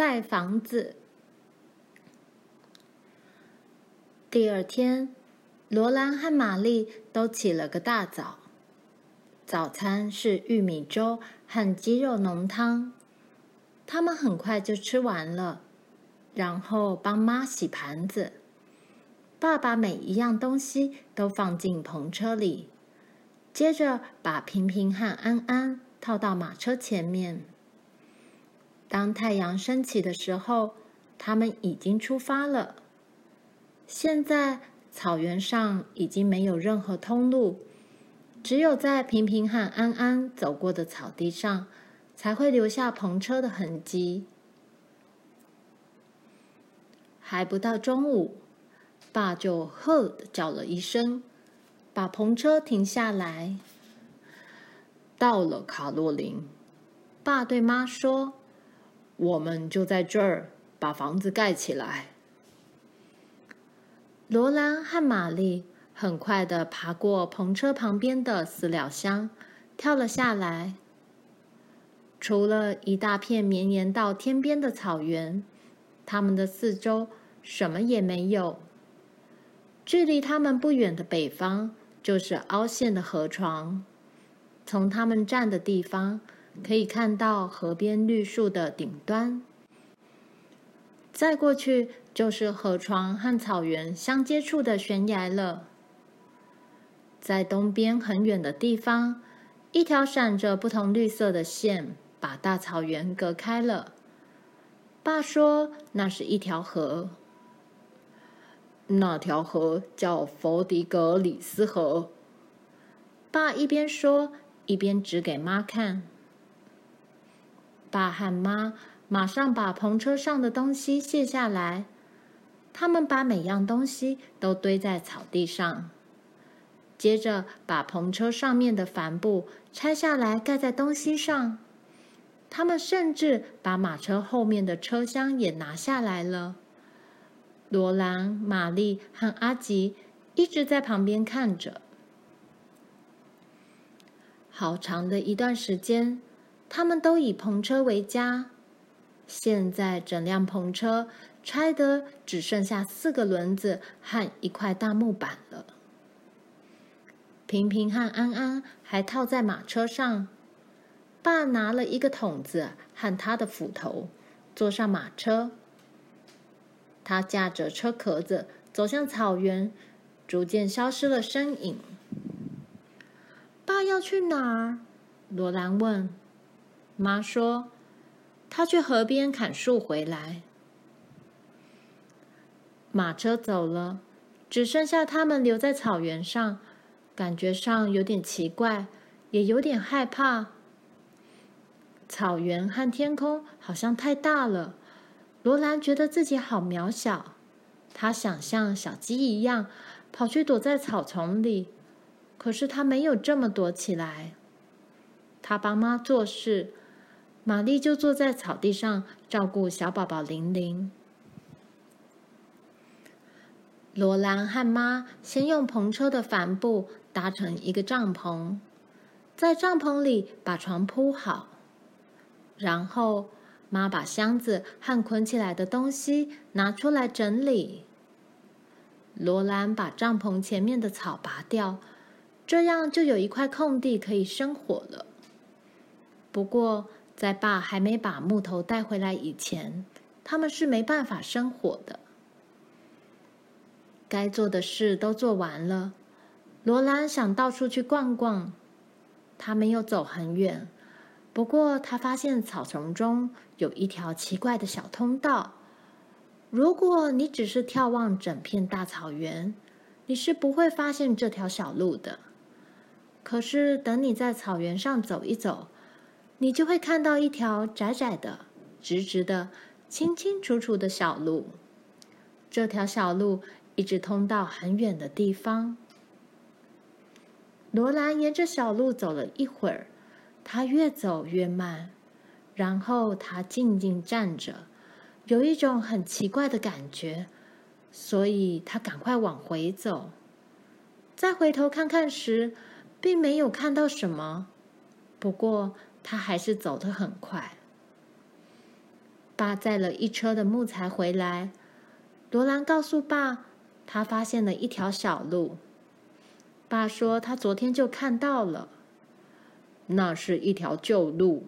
盖房子。第二天，罗兰和玛丽都起了个大早。早餐是玉米粥和鸡肉浓汤，他们很快就吃完了，然后帮妈洗盘子。爸把每一样东西都放进篷车里，接着把平平和安安套到马车前面。当太阳升起的时候，他们已经出发了。现在草原上已经没有任何通路。只有在平平和安安走过的草地上，才会留下篷车的痕迹。还不到中午，爸就呵地叫了一声，把篷车停下来。到了，卡洛琳，爸对妈说：“我们就在这儿把房子盖起来。”罗兰和玛丽。很快的爬过篷车旁边的饲料箱，跳了下来。除了一大片绵延到天边的草原，他们的四周什么也没有。距离他们不远的北方，就是凹陷的河床。从他们站的地方，可以看到河边绿树的顶端。再过去，就是河床和草原相接触的悬崖了。在东边很远的地方，一条闪着不同绿色的线把大草原隔开了。爸说那是一条河，那条河叫佛迪格里斯河。爸一边说，一边指给妈看。爸和妈马上把篷车上的东西卸下来，他们把每样东西都堆在草地上。接着，把篷车上面的帆布拆下来盖在东西上。他们甚至把马车后面的车厢也拿下来了。罗兰、玛丽和阿吉一直在旁边看着。好长的一段时间，他们都以篷车为家。现在，整辆篷车拆得只剩下四个轮子和一块大木板了。平平和安安还套在马车上，爸拿了一个桶子和他的斧头，坐上马车。他驾着车壳子走向草原，逐渐消失了身影。爸要去哪儿？罗兰问。妈说：“他去河边砍树回来。”马车走了，只剩下他们留在草原上。感觉上有点奇怪，也有点害怕。草原和天空好像太大了，罗兰觉得自己好渺小。他想像小鸡一样跑去躲在草丛里，可是他没有这么躲起来。他帮妈做事，玛丽就坐在草地上照顾小宝宝玲玲。罗兰和妈先用篷车的帆布搭成一个帐篷，在帐篷里把床铺好，然后妈把箱子和捆起来的东西拿出来整理。罗兰把帐篷前面的草拔掉，这样就有一块空地可以生火了。不过，在爸还没把木头带回来以前，他们是没办法生火的。该做的事都做完了，罗兰想到处去逛逛。他没有走很远，不过他发现草丛中有一条奇怪的小通道。如果你只是眺望整片大草原，你是不会发现这条小路的。可是等你在草原上走一走，你就会看到一条窄窄的、直直的、清清楚楚的小路。这条小路。一直通到很远的地方。罗兰沿着小路走了一会儿，他越走越慢，然后他静静站着，有一种很奇怪的感觉，所以他赶快往回走。再回头看看时，并没有看到什么，不过他还是走得很快。爸载了一车的木材回来。罗兰告诉爸，他发现了一条小路。爸说他昨天就看到了，那是一条旧路。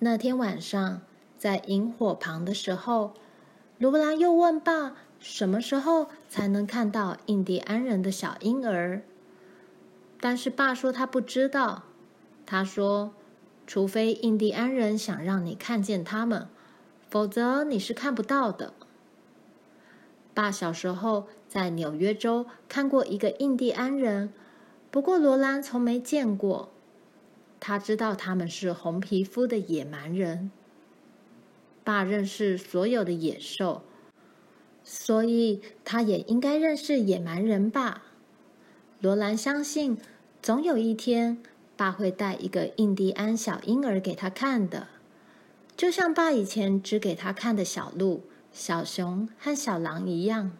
那天晚上，在营火旁的时候，罗兰又问爸：“什么时候才能看到印第安人的小婴儿？”但是爸说他不知道。他说：“除非印第安人想让你看见他们，否则你是看不到的。”爸小时候在纽约州看过一个印第安人，不过罗兰从没见过。他知道他们是红皮肤的野蛮人。爸认识所有的野兽，所以他也应该认识野蛮人吧？罗兰相信，总有一天，爸会带一个印第安小婴儿给他看的，就像爸以前只给他看的小鹿、小熊和小狼一样。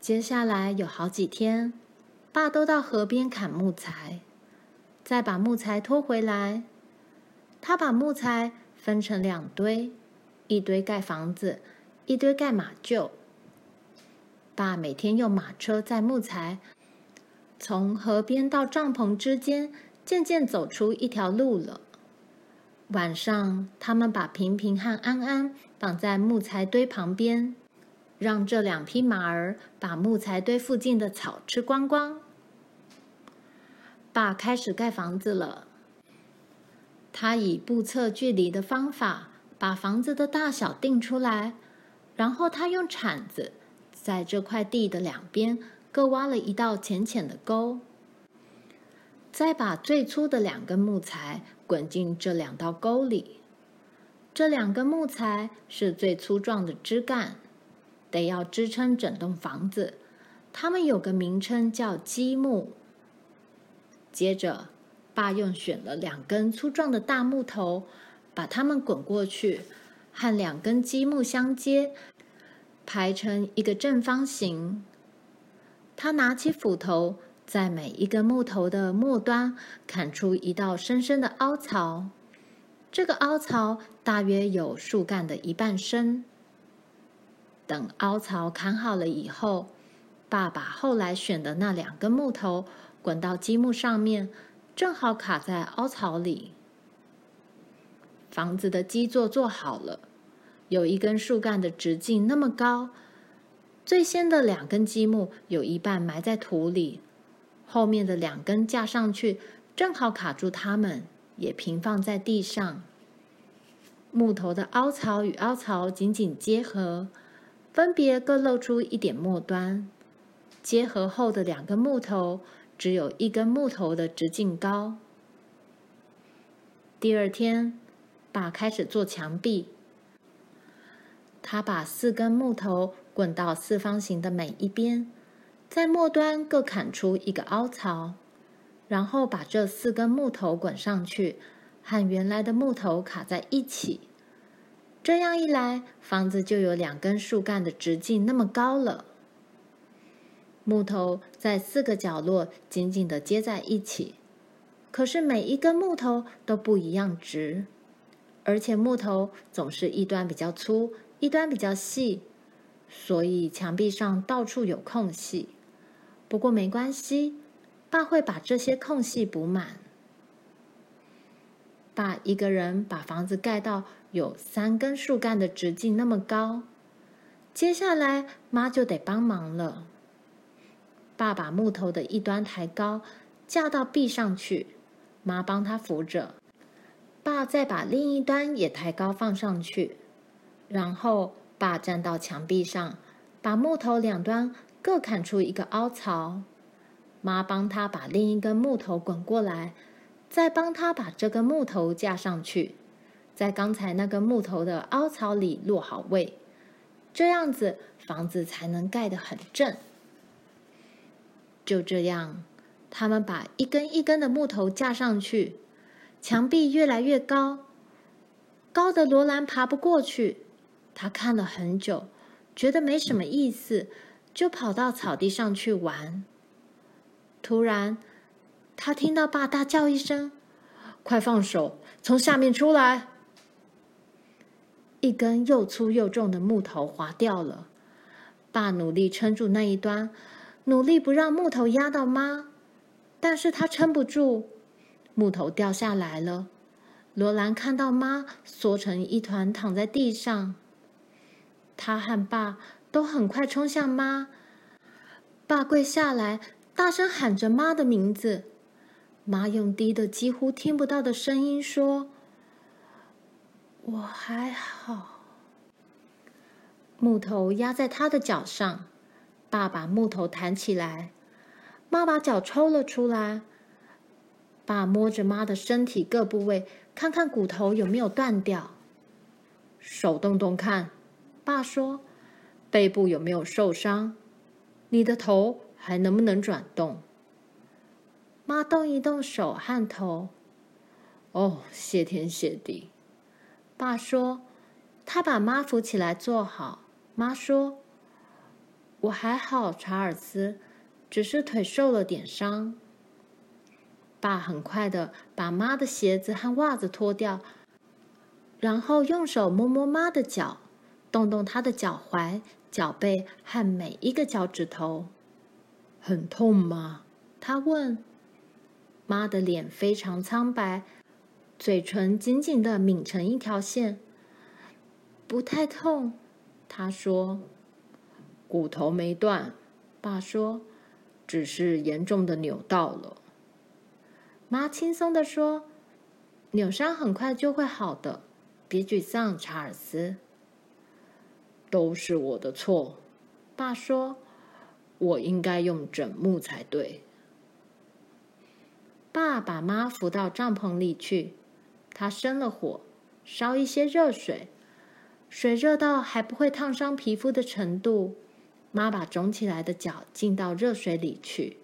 接下来有好几天，爸都到河边砍木材，再把木材拖回来。他把木材。分成两堆，一堆盖房子，一堆盖马厩。爸每天用马车载木材，从河边到帐篷之间，渐渐走出一条路了。晚上，他们把平平和安安绑在木材堆旁边，让这两匹马儿把木材堆附近的草吃光光。爸开始盖房子了。他以步测距离的方法把房子的大小定出来，然后他用铲子在这块地的两边各挖了一道浅浅的沟，再把最粗的两根木材滚进这两道沟里。这两根木材是最粗壮的枝干，得要支撑整栋房子。它们有个名称叫积木。接着。爸用选了两根粗壮的大木头，把它们滚过去，和两根积木相接，排成一个正方形。他拿起斧头，在每一根木头的末端砍出一道深深的凹槽，这个凹槽大约有树干的一半深。等凹槽砍好了以后，爸爸后来选的那两根木头滚到积木上面。正好卡在凹槽里。房子的基座做好了，有一根树干的直径那么高。最先的两根积木有一半埋在土里，后面的两根架上去，正好卡住它们，也平放在地上。木头的凹槽与凹槽紧紧结合，分别各露出一点末端。结合后的两根木头。只有一根木头的直径高。第二天，爸开始做墙壁。他把四根木头滚到四方形的每一边，在末端各砍出一个凹槽，然后把这四根木头滚上去，和原来的木头卡在一起。这样一来，房子就有两根树干的直径那么高了。木头在四个角落紧紧地接在一起，可是每一根木头都不一样直，而且木头总是一端比较粗，一端比较细，所以墙壁上到处有空隙。不过没关系，爸会把这些空隙补满。爸一个人把房子盖到有三根树干的直径那么高，接下来妈就得帮忙了。爸把木头的一端抬高，架到壁上去，妈帮他扶着。爸再把另一端也抬高放上去，然后爸站到墙壁上，把木头两端各砍出一个凹槽。妈帮他把另一根木头滚过来，再帮他把这根木头架上去，在刚才那根木头的凹槽里落好位，这样子房子才能盖得很正。就这样，他们把一根一根的木头架上去，墙壁越来越高，高的罗兰爬不过去。他看了很久，觉得没什么意思，就跑到草地上去玩。突然，他听到爸大叫一声：“快放手！从下面出来！”一根又粗又重的木头滑掉了。爸努力撑住那一端，努力不让木头压到妈，但是他撑不住，木头掉下来了。罗兰看到妈缩成一团躺在地上，他和爸都很快冲向妈。爸跪下来，大声喊着妈的名字。妈用低的几乎听不到的声音说：“我还好。”木头压在他的脚上，爸把木头弹起来，妈把脚抽了出来。爸摸着妈的身体各部位，看看骨头有没有断掉。手动动看，爸说：“背部有没有受伤？”你的头还能不能转动？妈动一动手和头。哦，谢天谢地。爸说，他把妈扶起来坐好。妈说：“我还好，查尔斯，只是腿受了点伤。”爸很快的把妈的鞋子和袜子脱掉，然后用手摸摸妈的脚，动动他的脚踝。脚背和每一个脚趾头，很痛吗？他问。妈的脸非常苍白，嘴唇紧紧的抿成一条线。不太痛，她说。骨头没断，爸说，只是严重的扭到了。妈轻松地说：“扭伤很快就会好的，别沮丧，查尔斯。”都是我的错，爸说，我应该用枕木才对。爸把妈扶到帐篷里去，他生了火，烧一些热水，水热到还不会烫伤皮肤的程度。妈把肿起来的脚浸到热水里去。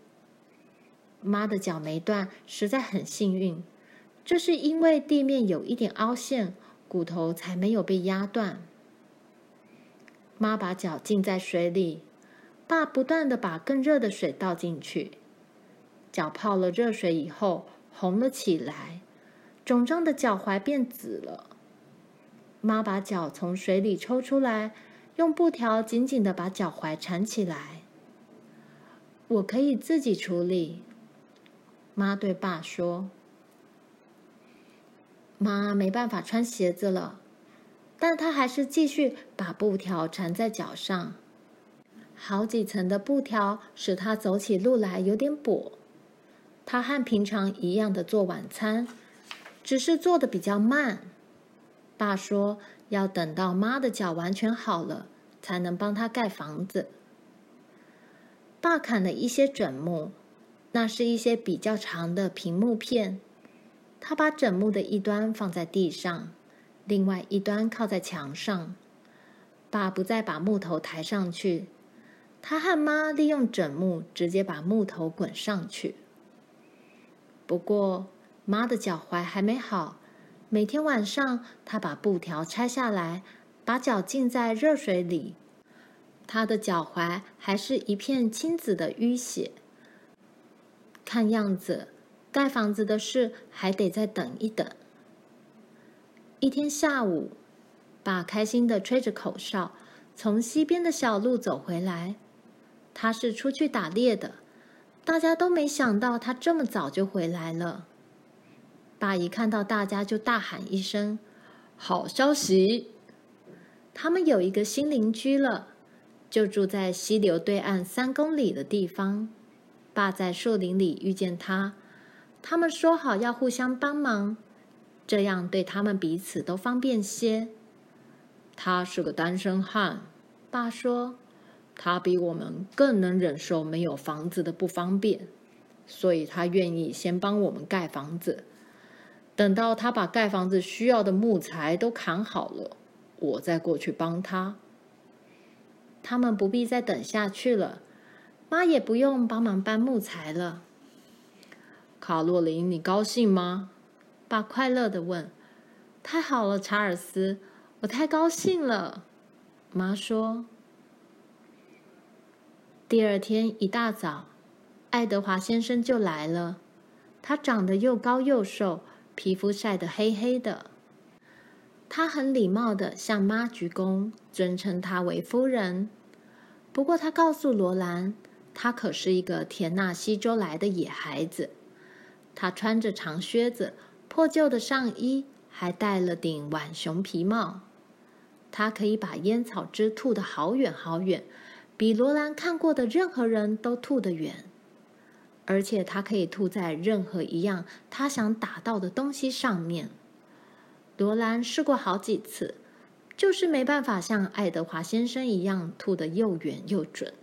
妈的脚没断，实在很幸运，这是因为地面有一点凹陷，骨头才没有被压断。妈把脚浸在水里，爸不断的把更热的水倒进去。脚泡了热水以后，红了起来，肿胀的脚踝变紫了。妈把脚从水里抽出来，用布条紧紧的把脚踝缠起来。我可以自己处理，妈对爸说。妈没办法穿鞋子了。但他还是继续把布条缠在脚上，好几层的布条使他走起路来有点跛。他和平常一样的做晚餐，只是做的比较慢。爸说要等到妈的脚完全好了，才能帮他盖房子。爸砍了一些枕木，那是一些比较长的平木片。他把枕木的一端放在地上。另外一端靠在墙上，爸不再把木头抬上去，他和妈利用枕木直接把木头滚上去。不过妈的脚踝还没好，每天晚上他把布条拆下来，把脚浸在热水里，他的脚踝还是一片青紫的淤血。看样子盖房子的事还得再等一等。一天下午，爸开心地吹着口哨，从西边的小路走回来。他是出去打猎的，大家都没想到他这么早就回来了。爸一看到大家就大喊一声：“好消息！他们有一个新邻居了，就住在溪流对岸三公里的地方。爸在树林里遇见他，他们说好要互相帮忙。”这样对他们彼此都方便些。他是个单身汉，爸说，他比我们更能忍受没有房子的不方便，所以他愿意先帮我们盖房子。等到他把盖房子需要的木材都砍好了，我再过去帮他。他们不必再等下去了，妈也不用帮忙搬木材了。卡洛琳，你高兴吗？爸快乐的问：“太好了，查尔斯，我太高兴了。”妈说。第二天一大早，爱德华先生就来了。他长得又高又瘦，皮肤晒得黑黑的。他很礼貌的向妈鞠躬，尊称她为夫人。不过，他告诉罗兰，他可是一个田纳西州来的野孩子。他穿着长靴子、破旧的上衣，还戴了顶浣熊皮帽。他可以把烟草汁吐得好远好远，比罗兰看过的任何人都吐得远。而且，他可以吐在任何一样他想打到的东西上面。罗兰试过好几次。就是没办法像爱德华先生一样吐得又远又准。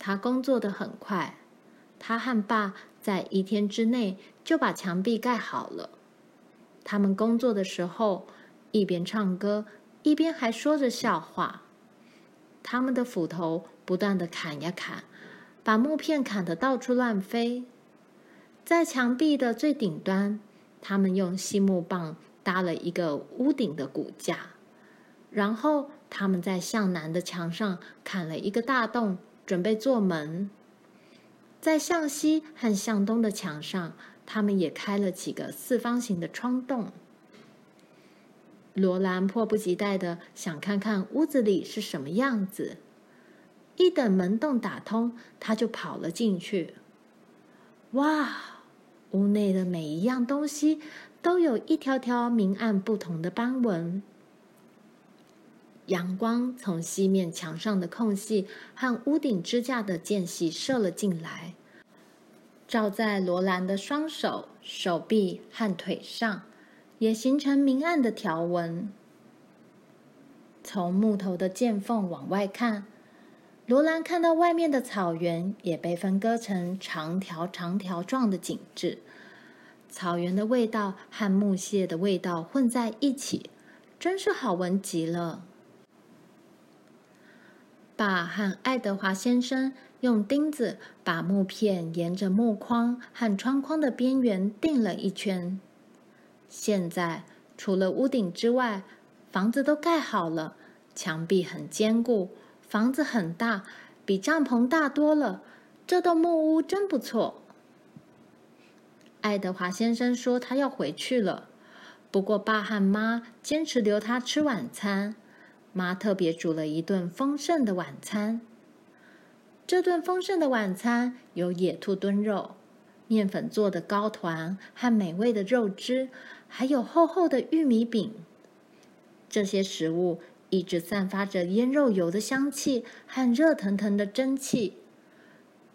他工作得很快，他和爸在一天之内就把墙壁盖好了。他们工作的时候一边唱歌，一边还说着笑话。他们的斧头不断地砍呀砍，把木片砍得到处乱飞。在墙壁的最顶端，他们用细木棒。搭了一个屋顶的骨架，然后他们在向南的墙上砍了一个大洞，准备做门。在向西和向东的墙上，他们也开了几个四方形的窗洞。罗兰迫不及待的想看看屋子里是什么样子。一等门洞打通，他就跑了进去。哇，屋内的每一样东西。都有一条条明暗不同的斑纹。阳光从西面墙上的空隙和屋顶支架的间隙射了进来，照在罗兰的双手、手臂和腿上，也形成明暗的条纹。从木头的剑缝往外看，罗兰看到外面的草原也被分割成长条长条状的景致。草原的味道和木屑的味道混在一起，真是好闻极了。爸和爱德华先生用钉子把木片沿着木框和窗框的边缘钉了一圈。现在，除了屋顶之外，房子都盖好了，墙壁很坚固，房子很大，比帐篷大多了。这栋木屋真不错。爱德华先生说他要回去了，不过爸和妈坚持留他吃晚餐。妈特别煮了一顿丰盛的晚餐。这顿丰盛的晚餐有野兔炖肉、面粉做的糕团和美味的肉汁，还有厚厚的玉米饼。这些食物一直散发着腌肉油的香气和热腾腾的蒸汽。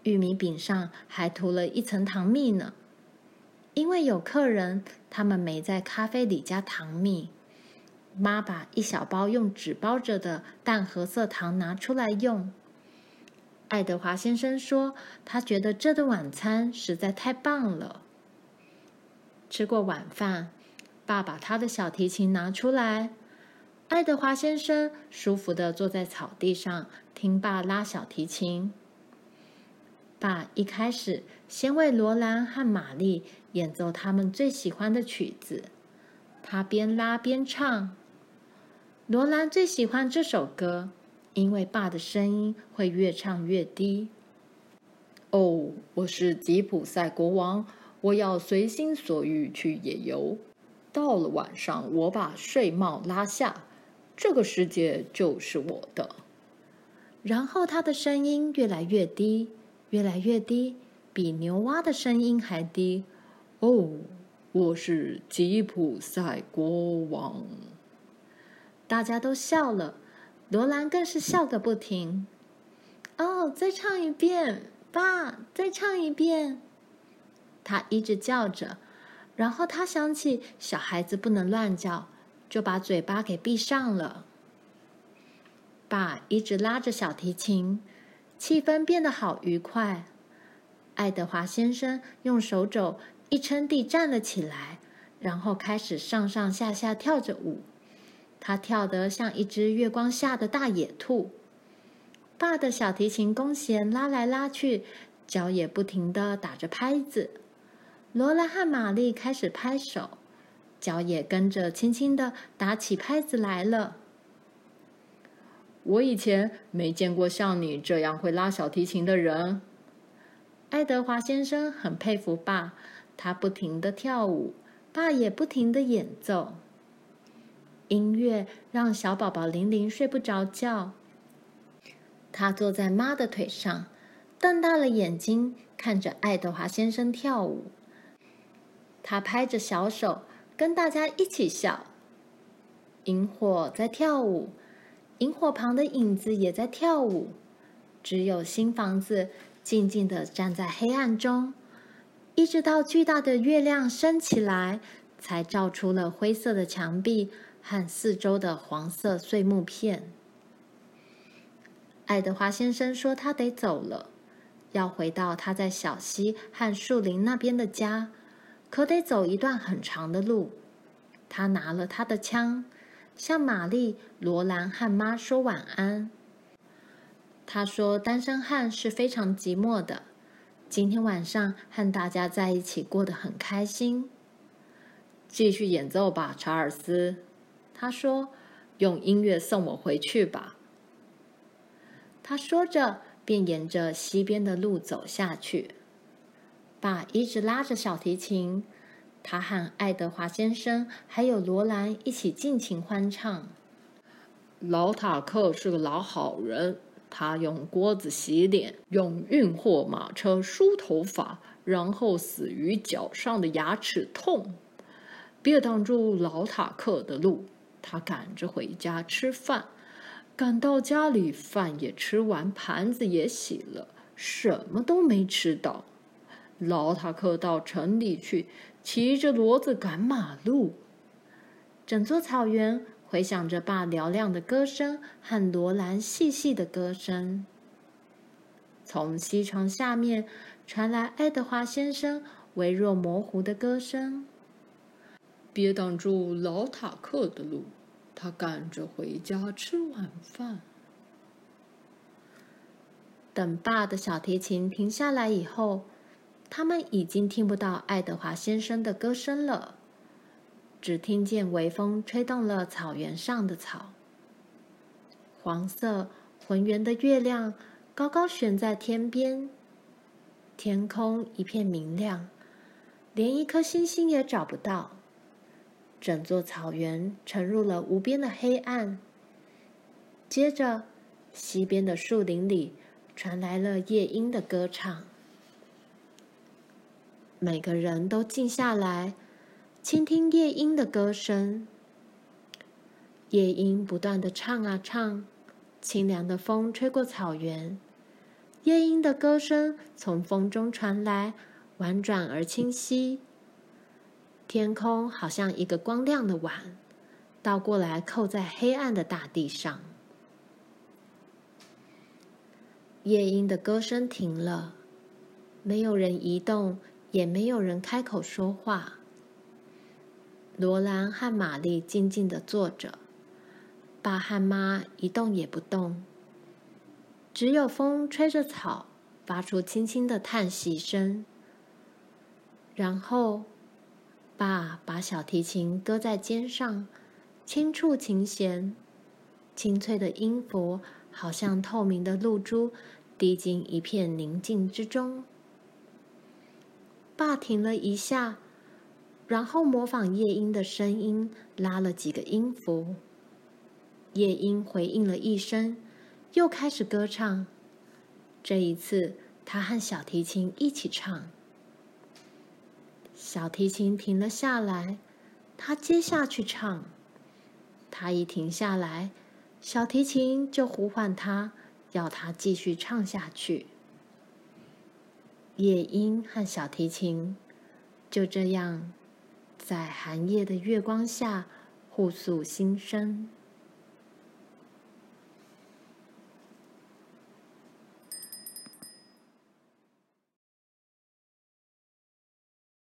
玉米饼上还涂了一层糖蜜呢。因为有客人，他们没在咖啡里加糖蜜。妈把一小包用纸包着的淡褐色糖拿出来用。爱德华先生说，他觉得这顿晚餐实在太棒了。吃过晚饭，爸把他的小提琴拿出来。爱德华先生舒服的坐在草地上，听爸拉小提琴。爸一开始先为罗兰和玛丽演奏他们最喜欢的曲子，他边拉边唱。罗兰最喜欢这首歌，因为爸的声音会越唱越低。哦，我是吉普赛国王，我要随心所欲去野游。到了晚上，我把睡帽拉下，这个世界就是我的。然后他的声音越来越低。越来越低，比牛蛙的声音还低。哦，我是吉普赛国王。大家都笑了，罗兰更是笑个不停。哦，再唱一遍，爸，再唱一遍。他一直叫着，然后他想起小孩子不能乱叫，就把嘴巴给闭上了。爸一直拉着小提琴。气氛变得好愉快。爱德华先生用手肘一撑地站了起来，然后开始上上下下跳着舞。他跳得像一只月光下的大野兔。爸的小提琴弓弦拉来拉去，脚也不停地打着拍子。罗拉和玛丽开始拍手，脚也跟着轻轻地打起拍子来了。我以前没见过像你这样会拉小提琴的人。爱德华先生很佩服爸，他不停地跳舞，爸也不停地演奏。音乐让小宝宝玲玲睡不着觉。他坐在妈的腿上，瞪大了眼睛看着爱德华先生跳舞。他拍着小手，跟大家一起笑。萤火在跳舞，萤火旁的影子也在跳舞。只有新房子静静地站在黑暗中，一直到巨大的月亮升起来，才照出了灰色的墙壁和四周的黄色碎木片。爱德华先生说：“他得走了，要回到他在小溪和树林那边的家，可得走一段很长的路。”他拿了他的枪，向玛丽、罗兰和妈说晚安。他说：“单身汉是非常寂寞的，今天晚上和大家在一起过得很开心。”继续演奏吧，查尔斯。他说：“用音乐送我回去吧。”他说着，便沿着溪边的路走下去。爸一直拉着小提琴，他和爱德华先生还有罗兰一起尽情欢唱。老塔克是个老好人，他用锅子洗脸，用运货马车梳头发，然后死于脚上的牙齿痛。别挡住老塔克的路，他赶着回家吃饭。赶到家里，饭也吃完，盘子也洗了，什么都没吃到。老塔克到城里去，骑着骡子赶马路。整座草原回响着爸嘹亮的歌声和罗兰细细的歌声。从西床下面传来爱德华先生微弱模糊的歌声：“别挡住老塔克的路。”他赶着回家吃晚饭。等爸的小提琴停下来以后，他们已经听不到爱德华先生的歌声了，只听见微风吹动了草原上的草。黄色浑圆的月亮高高悬在天边，天空一片明亮，连一颗星星也找不到。整座草原沉入了无边的黑暗。接着，西边的树林里传来了夜莺的歌唱。每个人都静下来，倾听夜莺的歌声。夜莺不断地唱啊唱，清凉的风吹过草原，夜莺的歌声从风中传来，婉转而清晰。天空好像一个光亮的碗，倒过来扣在黑暗的大地上。夜莺的歌声停了，没有人移动，也没有人开口说话。罗兰和玛丽静静地坐着，爸和妈一动也不动，只有风吹着草，发出轻轻的叹息声。然后。爸把小提琴搁在肩上，轻触琴弦，清脆的音符好像透明的露珠，滴进一片宁静之中。爸停了一下，然后模仿夜莺的声音，拉了几个音符。夜莺回应了一声，又开始歌唱。这一次，他和小提琴一起唱。小提琴停了下来，他接下去唱。他一停下来，小提琴就呼唤他，要他继续唱下去。夜莺和小提琴就这样在寒夜的月光下互诉心声。